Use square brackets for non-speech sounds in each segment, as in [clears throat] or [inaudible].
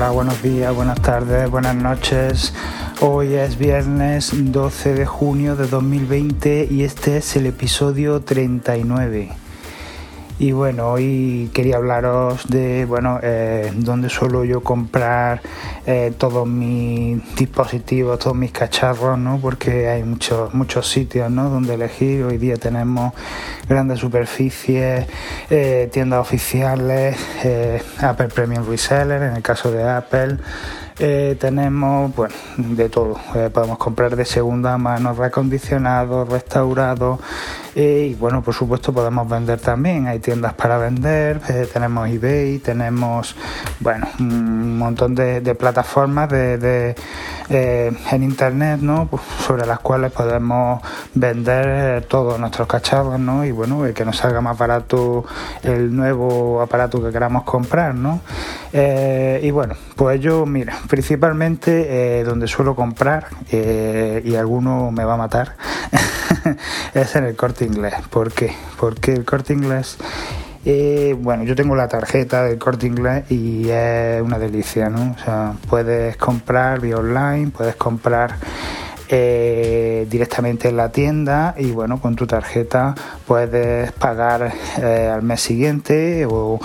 Hola, buenos días, buenas tardes, buenas noches. Hoy es viernes 12 de junio de 2020 y este es el episodio 39. Y bueno, hoy quería hablaros de, bueno, eh, dónde suelo yo comprar eh, todos mis dispositivos, todos mis cacharros, ¿no? Porque hay muchos muchos sitios, ¿no? Donde elegir. Hoy día tenemos grandes superficies, eh, tiendas oficiales, Apple Premium Reseller, en el caso de Apple. Tenemos bueno de todo podemos comprar de segunda mano reacondicionados restaurados eh, y bueno por supuesto podemos vender también. Hay tiendas para vender tenemos ebay tenemos bueno un montón de, plataformas de, en internet no pues, sobre las cuales podemos vender todos nuestros cacharros no y bueno que nos salga más barato el nuevo aparato que queramos comprar no y bueno pues yo mira principalmente eh, donde suelo comprar, eh, y alguno me va a matar, [laughs] [laughs] es en el corte inglés. ¿Por qué? Porque el corte inglés, eh, bueno, yo tengo la tarjeta del corte inglés y es una delicia, ¿no? O sea, puedes comprar vía online, puedes comprar eh, directamente en la tienda y bueno, con tu tarjeta puedes pagar eh, al mes siguiente o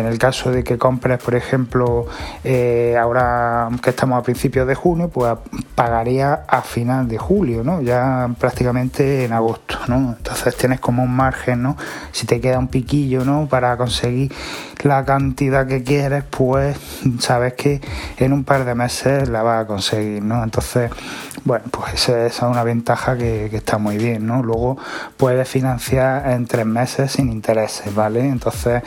en el caso de que compres, por ejemplo, eh, ahora que estamos a principios de junio, pues pagaría a final de julio, ¿no? Ya prácticamente en agosto, ¿no? Entonces tienes como un margen, ¿no? Si te queda un piquillo, ¿no? Para conseguir la cantidad que quieres, pues sabes que en un par de meses la vas a conseguir, ¿no? Entonces, bueno, pues esa es una ventaja que, está muy bien, ¿no? Luego puedes financiar en tres meses sin intereses, ¿vale? Entonces,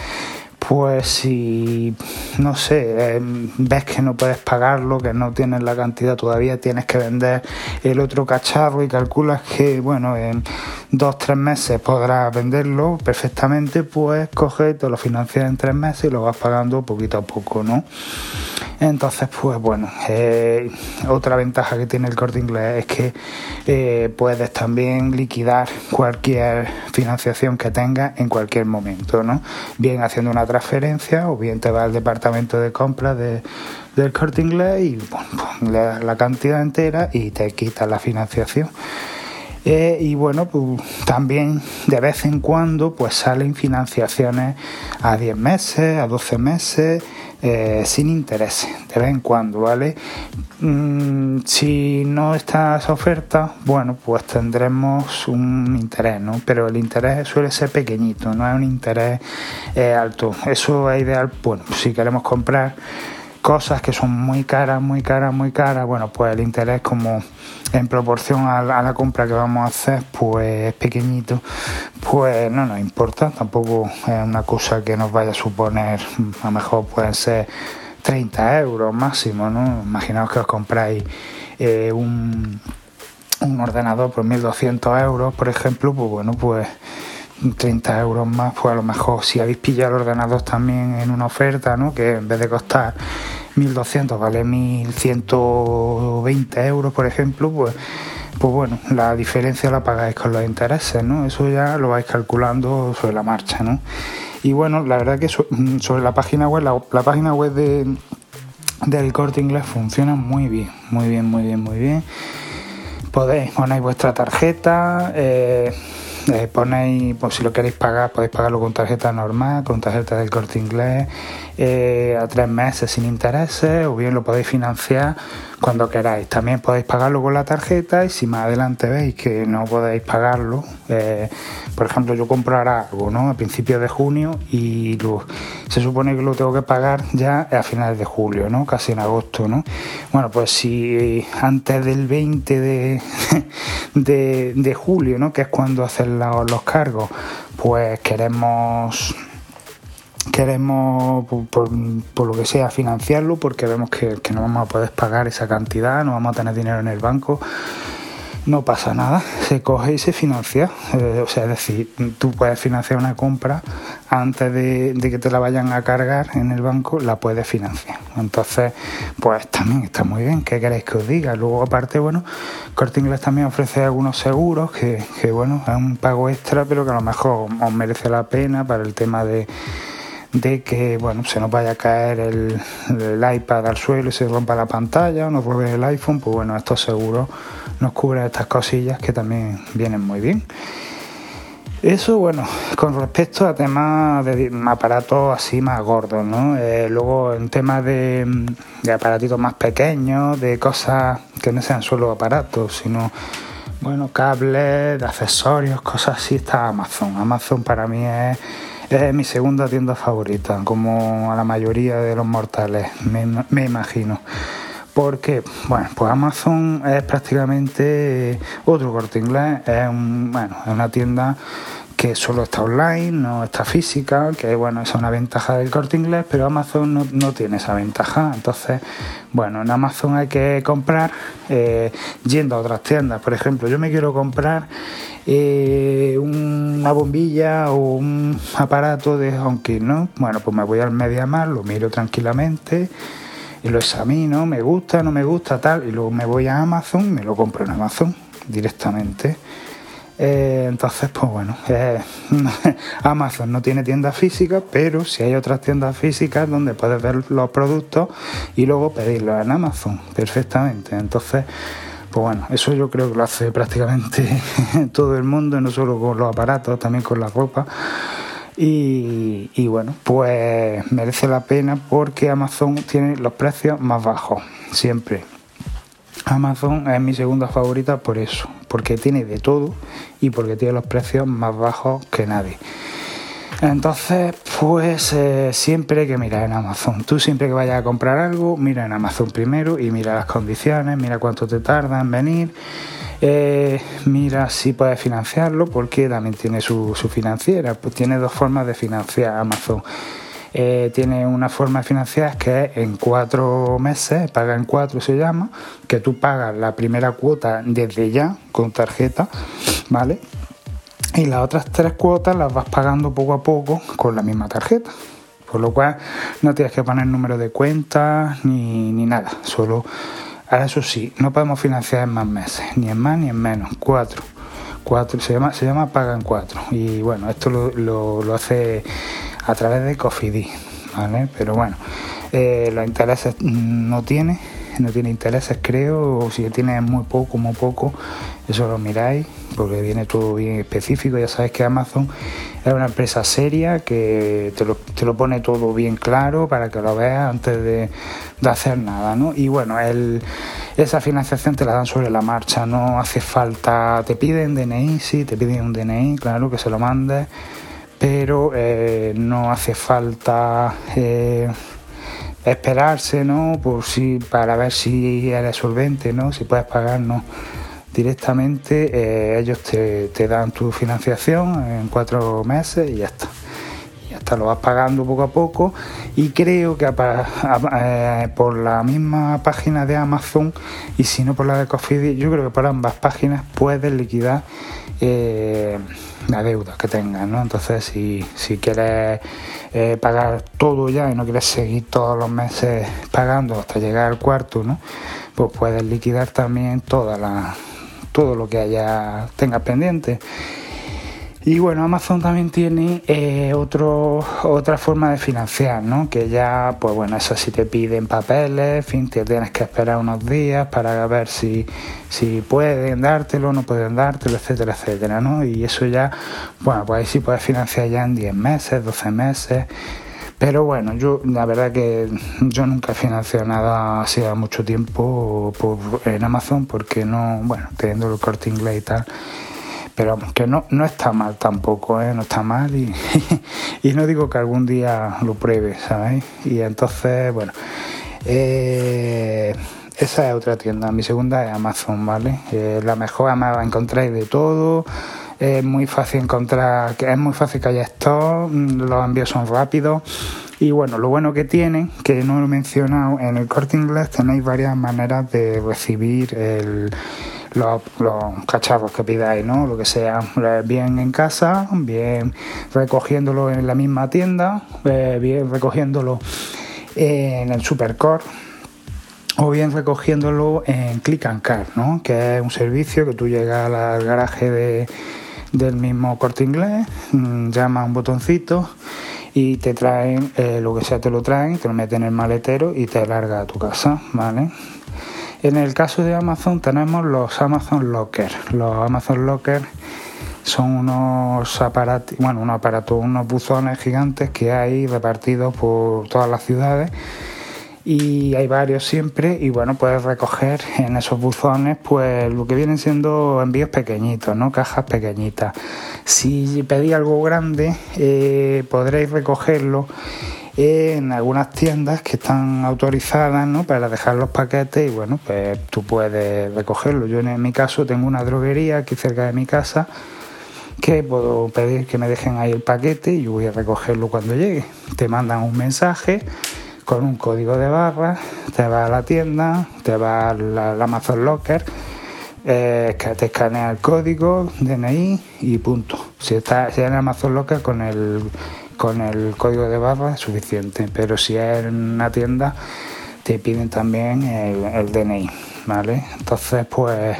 pues si, no sé, em, ves que no puedes pagarlo, que no tienes la cantidad todavía, tienes que vender el otro cacharro y calculas que, bueno, en dos, tres meses podrás venderlo perfectamente, pues coge, te lo financias en tres meses y lo vas pagando poquito a poco, ¿no? Entonces, pues bueno, eh, otra ventaja que tiene el corte inglés es que eh, puedes también liquidar cualquier financiación que tengas en cualquier momento, ¿no? Bien haciendo una transferencia o bien te vas al departamento de compras del corte inglés y bueno, le das la cantidad entera y te quitas la financiación. Eh, y bueno, pues también de vez en cuando pues salen financiaciones a 10 meses, a 12 meses, eh, sin interés, de vez en cuando, ¿vale? Mm, si no está esa oferta, bueno, pues tendremos un interés, ¿no? Pero el interés suele ser pequeñito, no es un interés eh, alto. Eso es ideal, bueno, si queremos comprar cosas que son muy caras, muy caras, muy caras, bueno, pues el interés como en proporción a la, compra que vamos a hacer, pues es pequeñito, pues no nos importa, tampoco es una cosa que nos vaya a suponer, a lo mejor pueden ser 30 euros máximo, ¿no? Imaginaos que os compráis eh, un, un ordenador por 1200 euros, por ejemplo, pues bueno, pues 30 euros más, pues a lo mejor si habéis pillado el ordenador también en una oferta, ¿no? que en vez de costar 1.200 vale 1.120 euros, por ejemplo, pues, pues bueno, la diferencia la pagáis con los intereses, ¿no? Eso ya lo vais calculando sobre la marcha, ¿no? Y bueno, la verdad que sobre la página web, la, página web de, del corte inglés funciona muy bien, muy bien, muy bien, muy bien. Podéis poner vuestra tarjeta, eh, eh, ponéis, pues si lo queréis pagar, podéis pagarlo con tarjeta normal, con tarjeta del corte inglés, eh, a tres meses sin intereses, o bien lo podéis financiar cuando queráis. También podéis pagarlo con la tarjeta y si más adelante veis que no podéis pagarlo, eh, por ejemplo, yo compro ahora algo, ¿no? A principios de junio y se supone que lo tengo que pagar ya a finales de julio, ¿no? Casi en agosto, ¿no? Bueno, pues si antes del 20 [laughs] de, de, julio, ¿no? Que es cuando hacen los cargos, pues queremos queremos, por, lo que sea, financiarlo porque vemos que, no vamos a poder pagar esa cantidad, no vamos a tener dinero en el banco, no pasa nada, se coge y se financia. Eh, o sea, es decir, tú puedes financiar una compra antes de, que te la vayan a cargar en el banco, la puedes financiar. Entonces, pues también está muy bien. ¿Qué queréis que os diga? Luego, aparte, bueno, Corte Inglés también ofrece algunos seguros que, que bueno, es un pago extra, pero que a lo mejor os merece la pena para el tema de de que bueno se nos vaya a caer el, iPad al suelo y se rompa la pantalla o nos robe el iPhone, pues bueno, esto seguro nos cubre estas cosillas que también vienen muy bien. Eso, bueno, con respecto a temas de aparatos así más gordos, ¿no? Eh, luego en temas de, de aparatitos más pequeños, de cosas que no sean solo aparatos, sino bueno, cables, accesorios, cosas así, está Amazon. Amazon para mí es, mi segunda tienda favorita, como a la mayoría de los mortales, me, imagino. Porque, bueno, pues Amazon es prácticamente otro corte inglés, es, bueno, es una tienda que solo está online, no está física, que bueno, es una ventaja del corte inglés, pero Amazon no, tiene esa ventaja. Entonces, bueno, en Amazon hay que comprar eh, yendo a otras tiendas. Por ejemplo, yo me quiero comprar eh, una bombilla o un aparato de HomeKit, ¿no? Bueno, pues me voy al MediaMar, lo miro tranquilamente y lo examino, me gusta, no me gusta, tal, y luego me voy a Amazon y me lo compro en Amazon directamente. Eh, entonces, pues bueno, [laughs] Amazon no tiene tiendas físicas, pero si hay otras tiendas físicas donde puedes ver los productos y luego pedirlos en Amazon perfectamente. Entonces, pues bueno, eso yo creo que lo hace prácticamente [laughs] todo el mundo, no solo con los aparatos, también con la ropa. Y, bueno, pues merece la pena porque Amazon tiene los precios más bajos, siempre. Amazon es mi segunda favorita por eso, porque tiene de todo y porque tiene los precios más bajos que nadie. Entonces, pues eh, siempre que mirar en Amazon. Tú siempre que vayas a comprar algo, mira en Amazon primero y mira las condiciones, mira cuánto te tarda en venir, eh, mira si puedes financiarlo, porque también tiene su, su financiera. Pues tiene dos formas de financiar Amazon eh, tiene una forma de financiar que es en cuatro meses, paga en cuatro se llama, que tú pagas la primera cuota desde ya con tarjeta, ¿vale? Y las otras tres cuotas las vas pagando poco a poco con la misma tarjeta. Por lo cual no tienes que poner número de cuenta ni, ni nada. Solo, ahora eso sí, no podemos financiar en más meses, ni en más ni en menos. Cuatro. Cuatro, se llama, se llama paga en cuatro. Y bueno, esto lo, lo hace a través de Cofidis, ¿vale? Pero bueno, eh, los intereses no tiene, no tiene intereses creo, o si tiene muy poco, muy poco, eso lo miráis, porque viene todo bien específico, ya sabéis que Amazon es una empresa seria que te lo, te lo pone todo bien claro para que lo veas antes de, de hacer nada, ¿no? Y bueno, esa financiación te la dan sobre la marcha, no hace falta, te piden DNI, sí, te piden un DNI, claro, que se lo mandes pero eh, no hace falta eh, esperarse, ¿no? Por si, para ver si eres solvente, ¿no? Si puedes pagar, no. Directamente eh, ellos te, dan tu financiación en cuatro meses y ya está. Lo vas pagando poco a poco. Y creo que por la misma página de Amazon y si no por la de Cofidis, yo creo que por ambas páginas puedes liquidar la deuda que tengas, ¿no? Entonces, si, si quieres eh, pagar todo ya y no quieres seguir todos los meses pagando hasta llegar al cuarto, ¿no? Pues puedes liquidar también toda la, todo lo que haya tengas pendiente. Y bueno, Amazon también tiene eh, otro, otra forma de financiar, ¿no? Que ya, pues bueno, eso sí te piden papeles, en fin, te tienes que esperar unos días para ver si, si pueden dártelo, no pueden dártelo, etcétera, etcétera, ¿no? Y eso ya, bueno, pues ahí sí puedes financiar ya en 10 meses, 12 meses. Pero bueno, yo la verdad que yo nunca he financiado nada así a mucho tiempo en Amazon porque no, bueno, teniendo el corte inglés y tal, pero que no, no está mal tampoco, ¿eh? no está mal y, [laughs] y no digo que algún día lo pruebe, ¿sabéis? Y entonces, bueno, eh, esa es otra tienda, mi segunda es Amazon, ¿vale? Eh, la mejor, además encontráis de todo, es muy fácil encontrar, es muy fácil que haya esto, los envíos son rápidos. Y bueno, lo bueno que tiene, que no lo he mencionado, en el corte inglés tenéis varias maneras de recibir el, los, cacharros que pidáis, ¿no? Lo que sea, bien en casa, bien recogiéndolo en la misma tienda, eh, bien recogiéndolo en el Supercore o bien recogiéndolo en Click and Car, ¿no? que es un servicio que tú llegas al garaje de, del mismo corte inglés, mm, llama un botoncito y te traen eh, lo que sea, te lo traen, te lo meten en el maletero y te larga a tu casa, ¿vale? En el caso de Amazon tenemos los Amazon Locker. Los Amazon Locker son unos aparatos, bueno, unos aparatos, unos buzones gigantes que hay repartidos por todas las ciudades y hay varios siempre y bueno puedes recoger en esos buzones pues lo que vienen siendo envíos pequeñitos no cajas pequeñitas si pedís algo grande eh, podréis recogerlo en algunas tiendas que están autorizadas para dejar los paquetes y bueno pues tú puedes recogerlo. Yo en mi caso tengo una droguería aquí cerca de mi casa que puedo pedir que me dejen ahí el paquete y yo voy a recogerlo cuando llegue. Te mandan un mensaje con un código de barra, te vas a la tienda, te vas al, Amazon Locker, eh, te escanea el código, DNI y punto. Si está si en Amazon Locker con el, con el código de barra es suficiente, pero si es una tienda te piden también el, DNI, ¿vale? Entonces pues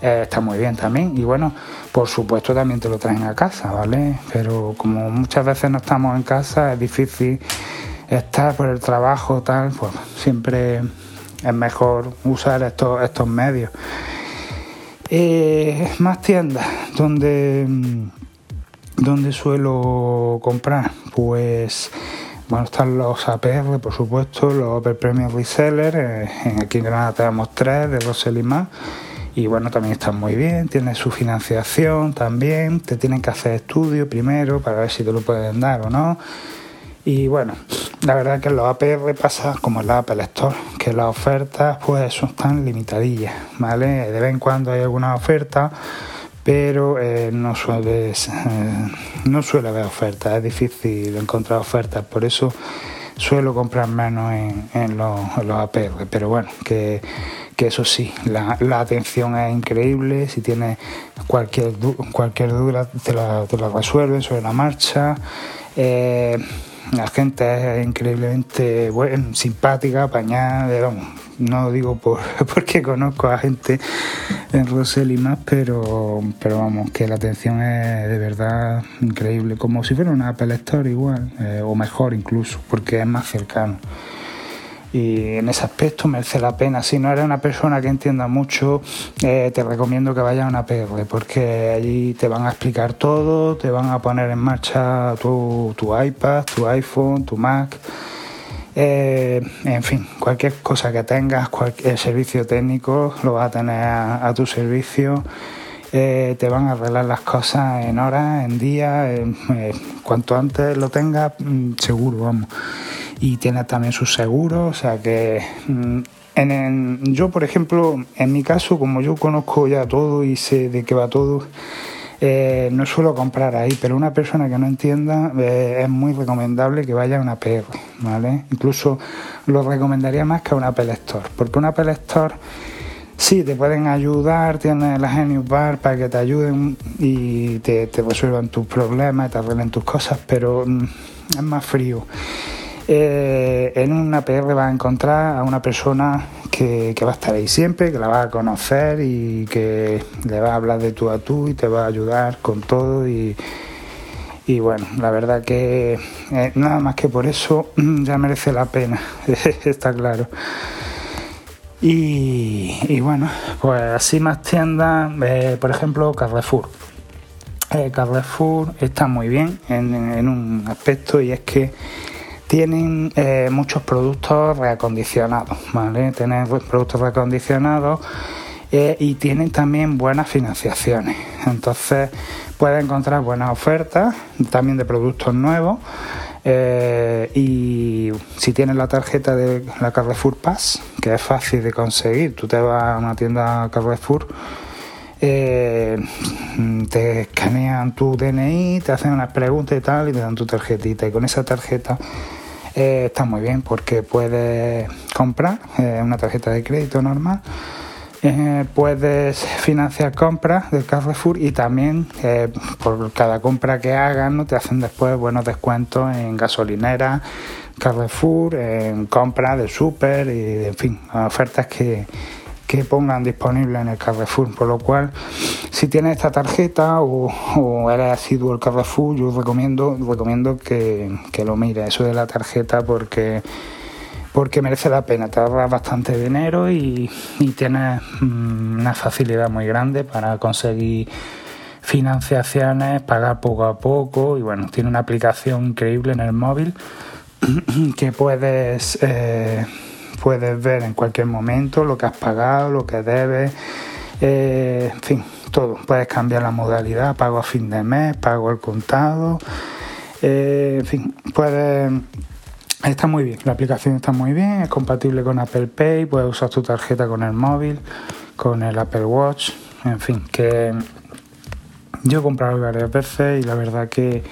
eh, está muy bien también y bueno, por supuesto también te lo traen a casa, ¿vale? Pero como muchas veces no estamos en casa es difícil estar por el trabajo, tal, pues siempre es mejor usar estos, estos medios. Eh, más tiendas donde, donde suelo comprar, pues bueno, están los APR, por supuesto, los Opel Premium Reseller, eh, aquí en Granada tenemos tres de Rosel y más. Y bueno, también están muy bien, tienen su financiación también, te tienen que hacer estudio primero para ver si te lo pueden dar o no. Y bueno, la verdad que en los APR pasa como en la Apple Store, que las ofertas pues son tan limitadillas, ¿vale? De vez en cuando hay alguna oferta, pero eh, no, suele, eh, no suele haber ofertas, es difícil encontrar ofertas, por eso suelo comprar menos en, los, APR, pero bueno, que, eso sí, la, atención es increíble, si tienes cualquier, cualquier duda te la, te la resuelven sobre la marcha. Eh, la gente es increíblemente buena, simpática, apañada, no digo por, [laughs] porque conozco a gente en Rosell y más, pero, pero vamos, que la atención es de verdad increíble, como si fuera una Apple Store igual, eh, o mejor incluso, porque es más cercano y en ese aspecto merece la pena. Si no eres una persona que entienda mucho, eh, te recomiendo que vayas a una PR porque allí te van a explicar todo, te van a poner en marcha tu, tu iPad, tu iPhone, tu Mac. Eh, en fin, cualquier cosa que tengas, cualquier servicio técnico, lo vas a tener a, tu servicio. Eh, te van a arreglar las cosas en horas, en días, cuanto antes lo tengas, mm, seguro, vamos y tiene también sus seguros, o sea que mm, en, yo, por ejemplo, en mi caso, como yo conozco ya todo y sé de qué va todo, eh, no suelo comprar ahí, pero una persona que no entienda eh, es muy recomendable que vaya a una PR, ¿vale? Incluso lo recomendaría más que a una Apple Store, porque una Apple Store sí te pueden ayudar, tienes la Genius Bar para que te ayuden y te, te resuelvan tus problemas, te arreglen tus cosas, pero mm, es más frío. Eh, en una PR va a encontrar a una persona que, va a estar ahí siempre, que la va a conocer y que le va a hablar de tú a tú y te va a ayudar con todo y, bueno, la verdad que eh, nada más que por eso mm, ya merece la pena, [laughs] está claro. Y, bueno, pues así más tiendas, eh, por ejemplo Carrefour. Carrefour está muy bien en un aspecto y es que tienen eh, muchos productos reacondicionados, ¿vale? Tienen productos reacondicionados eh, y tienen también buenas financiaciones. Entonces puedes encontrar buenas ofertas también de productos nuevos. Eh, y si tienes la tarjeta de la Carrefour Pass, que es fácil de conseguir, tú te vas a una tienda Carrefour, te escanean tu DNI, te hacen unas preguntas y tal, y te dan tu tarjetita. Y con esa tarjeta eh, está muy bien porque puedes comprar eh, una tarjeta de crédito normal. Eh, puedes financiar compras del Carrefour y también por cada compra que hagan ¿no? te hacen después buenos descuentos en gasolinera, Carrefour, en compras de súper y en fin, ofertas que, que pongan disponible en el Carrefour. Por lo cual, si tienes esta tarjeta o, eres asiduo al Carrefour, yo recomiendo, recomiendo que, que lo mires, eso de la tarjeta, porque porque merece la pena, te ahorras bastante dinero y, y tienes mm, una facilidad muy grande para conseguir financiaciones, pagar poco a poco y bueno, tiene una aplicación increíble en el móvil [clears throat] que puedes, eh, puedes ver en cualquier momento lo que has pagado, lo que debes, eh, en fin, todo. Puedes cambiar la modalidad, pago a fin de mes, pago al contado, eh, en fin, puedes Está muy bien, la aplicación está muy bien, es compatible con Apple Pay, puedes usar tu tarjeta con el móvil, con el Apple Watch, en fin, que yo he comprado varias veces y la verdad que,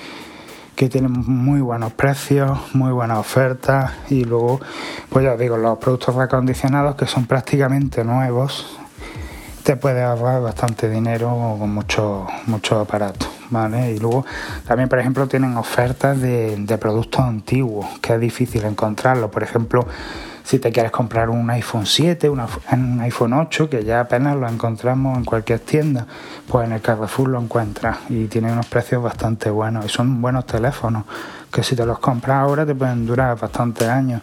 que tiene muy buenos precios, muy buenas ofertas y luego, pues ya os digo, los productos recondicionados que son prácticamente nuevos, te puedes ahorrar bastante dinero con muchos muchos aparatos. ¿vale? Y luego también, por ejemplo, tienen ofertas de, de productos antiguos, que es difícil encontrarlo. Por ejemplo, si te quieres comprar un iPhone 7, un iPhone 8, que ya apenas lo encontramos en cualquier tienda, pues en el Carrefour lo encuentras y tiene unos precios bastante buenos y son buenos teléfonos que si te los compras ahora te pueden durar bastantes años.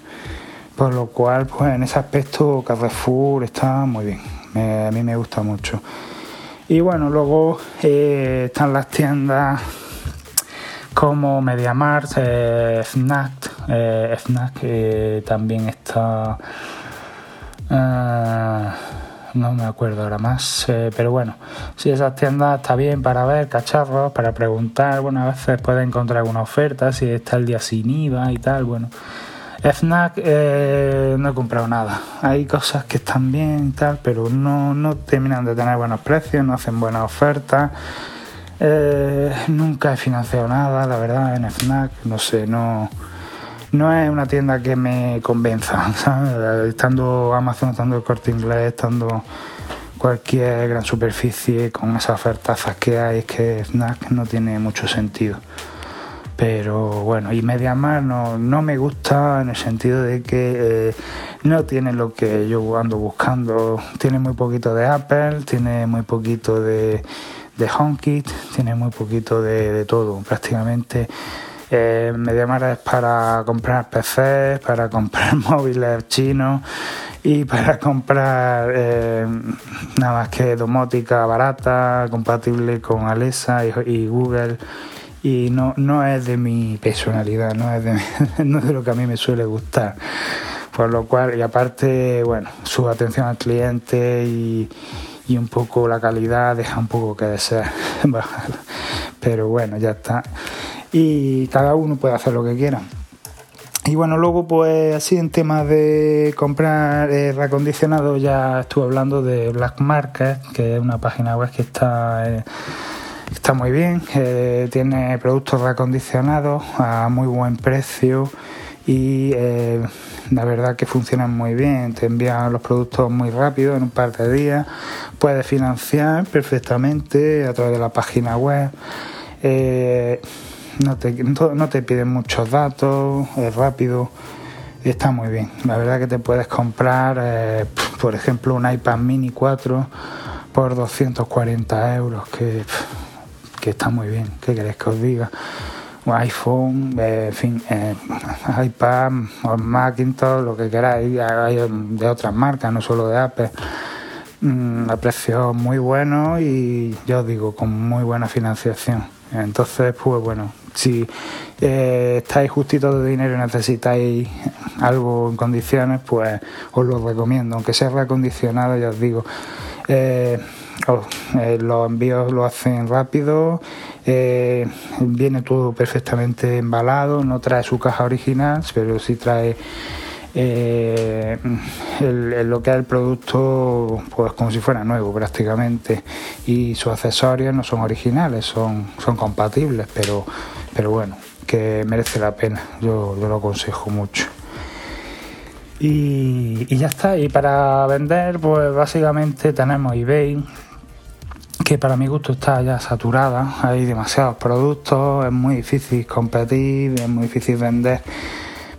Por lo cual, pues en ese aspecto Carrefour está muy bien, a mí me gusta mucho. Y bueno, luego eh, están las tiendas como MediaMarkt, eh, Fnac, eh, Fnac también está... Eh, no me acuerdo ahora más, pero bueno, si esas tiendas está bien para ver cacharros, para preguntar, bueno, a veces puedes encontrar alguna oferta, si está el día sin IVA y tal, bueno, FNAC eh, no he comprado nada. Hay cosas que están bien y tal, pero no, terminan de tener buenos precios, no hacen buenas ofertas. Eh, nunca he financiado nada, la verdad, en FNAC. No sé, no, no es una tienda que me convenza. [laughs] Estando Amazon, estando el corte inglés, estando cualquier gran superficie con esas ofertas que hay, es que FNAC no tiene mucho sentido. Pero bueno, y MediaMar no, no me gusta en el sentido de que eh, no tiene lo que yo ando buscando. Tiene muy poquito de Apple, tiene muy poquito de, de HomeKit, tiene muy poquito de, todo. Prácticamente eh, MediaMar es para comprar PCs, para comprar [laughs] móviles chinos y para comprar eh, nada más que domótica barata, compatible con Alexa y Google y no, no es de mi personalidad, [laughs] no es de, lo que a mí me suele gustar. Por lo cual, y aparte, bueno, su atención al cliente y, y un poco la calidad deja un poco que desear. [laughs] Pero bueno, ya está. Y cada uno puede hacer lo que quiera. Y bueno, luego pues así en temas de comprar eh, reacondicionado ya estuve hablando de Black Market, que es una página web que está... Eh, Está muy bien, eh, tiene productos reacondicionados a muy buen precio y eh, la verdad que funcionan muy bien, te envían los productos muy rápido, en un par de días, puedes financiar perfectamente a través de la página web, eh, no, te, no te piden muchos datos, es rápido, está muy bien, la verdad que te puedes comprar, por ejemplo, un iPad mini 4 por 240 euros, que que está muy bien, ¿qué queréis que os diga? Un iPhone, eh, en fin, eh, iPad, o Macintosh, lo que queráis, hay de otras marcas, no solo de Apple, mm, a precios muy buenos y yo os digo, con muy buena financiación. Entonces, pues bueno, si eh, estáis justitos de dinero y necesitáis algo en condiciones, pues os lo recomiendo, aunque sea reacondicionado, ya os digo. Eh, eh, los envíos lo hacen rápido, viene todo perfectamente embalado, no trae su caja original, pero sí trae lo que es el producto pues como si fuera nuevo prácticamente y sus accesorios no son originales, son, son compatibles, pero, pero bueno, que merece la pena, yo, lo aconsejo mucho. Y, ya está. Y para vender, pues básicamente tenemos eBay, que para mi gusto está ya saturada, hay demasiados productos, es muy difícil competir, es muy difícil vender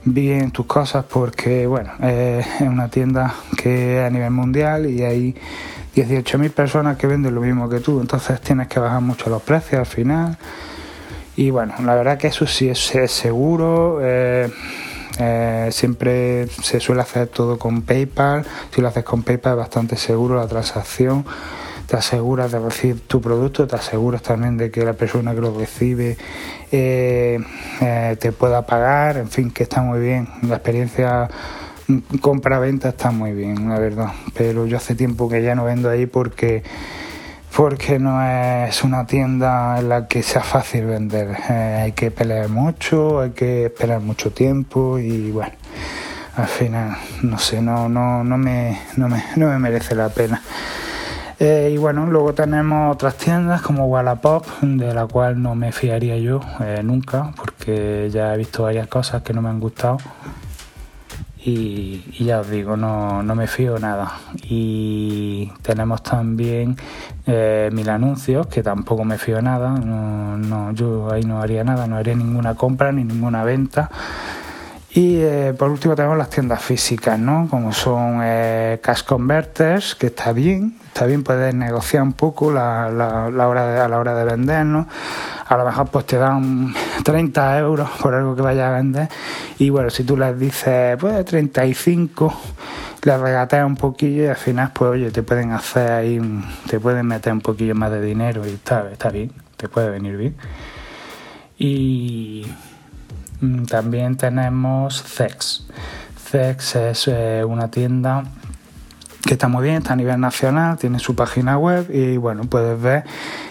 bien tus cosas porque bueno, es una tienda que que a nivel mundial y hay 18.000 personas que venden lo mismo que tú, entonces tienes que bajar mucho los precios al final. Y bueno, la verdad que eso sí es, seguro. Eh, eh, siempre se suele hacer todo con PayPal. Si lo haces con PayPal es bastante seguro la transacción. Te aseguras de recibir tu producto, te aseguras también de que la persona que lo recibe eh, te pueda pagar. En fin, que está muy bien. La experiencia compra-venta está muy bien, la verdad. Pero yo hace tiempo que ya no vendo ahí porque porque no es una tienda en la que sea fácil vender. Eh, hay que pelear mucho, hay que esperar mucho tiempo y bueno, al final, no sé, no, no, no, me, no, me, no me merece la pena. Eh, y bueno, luego tenemos otras tiendas como Wallapop, de la cual no me fiaría yo eh, nunca, porque ya he visto varias cosas que no me han gustado y, ya os digo, no, no, me fío nada. Y tenemos también eh, mil anuncios, que tampoco me fío nada, no, no, yo ahí no haría nada, no haría ninguna compra ni ninguna venta. Y eh, por último tenemos las tiendas físicas, ¿no? Como son eh, Cash Converters, que está bien, está bien poder negociar un poco la, la, hora a la hora de vender, ¿no? A lo mejor pues te dan 30 euros por algo que vayas a vender y bueno, si tú les dices pues 35, les regateas un poquillo y al final pues oye, te pueden hacer ahí, te pueden meter un poquillo más de dinero y está, está bien, te puede venir bien. Y Mm, también tenemos Zex. Zex es eh, una tienda que está muy bien, está a nivel nacional, tiene su página web y bueno, puedes ver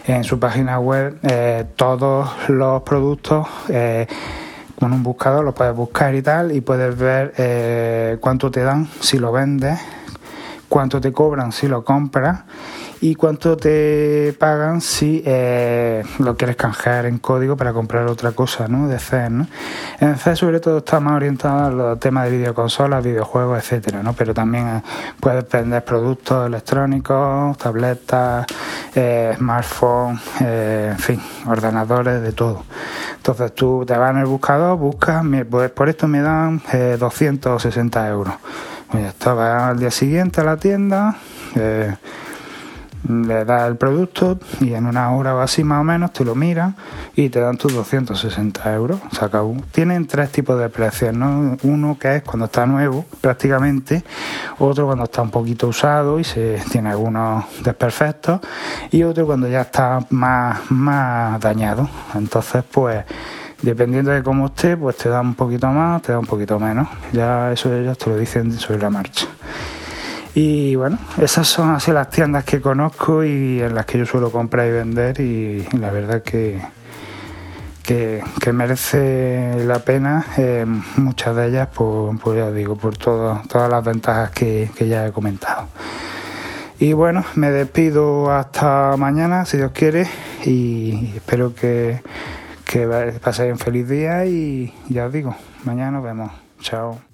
en su página web eh, todos los productos eh, con un buscador, lo puedes buscar y tal y puedes ver cuánto te dan si lo vendes, cuánto te cobran si lo compras y cuánto te pagan si eh, lo quieres canjear en código para comprar otra cosa ¿no? de CES. En CES sobre todo está más orientado a los temas de videoconsolas, videojuegos, etcétera, ¿no? pero también eh, puedes vender productos electrónicos, tabletas, eh, smartphones, en fin, ordenadores, de todo. Entonces tú te vas en el buscador, buscas, pues por esto me dan 260 euros. Pues al día siguiente a la tienda le das el producto y en una hora o así más o menos te lo miran y te dan tus 260 euros. O tienen tres tipos de precios, ¿no? Uno que es cuando está nuevo prácticamente, otro cuando está un poquito usado y se tiene algunos desperfectos y otro cuando ya está más, más dañado. Entonces pues dependiendo de cómo esté pues te da un poquito más, te da un poquito menos. Ya eso ellos te lo dicen sobre la marcha. Y bueno, esas son así las tiendas que conozco y en las que yo suelo comprar y vender y la verdad que, que, merece la pena, eh, muchas de ellas, por, ya digo, por todas las ventajas que, ya he comentado. Y bueno, me despido hasta mañana, si Dios quiere, y espero que, que paséis un feliz día y ya os digo, mañana nos vemos. Chao.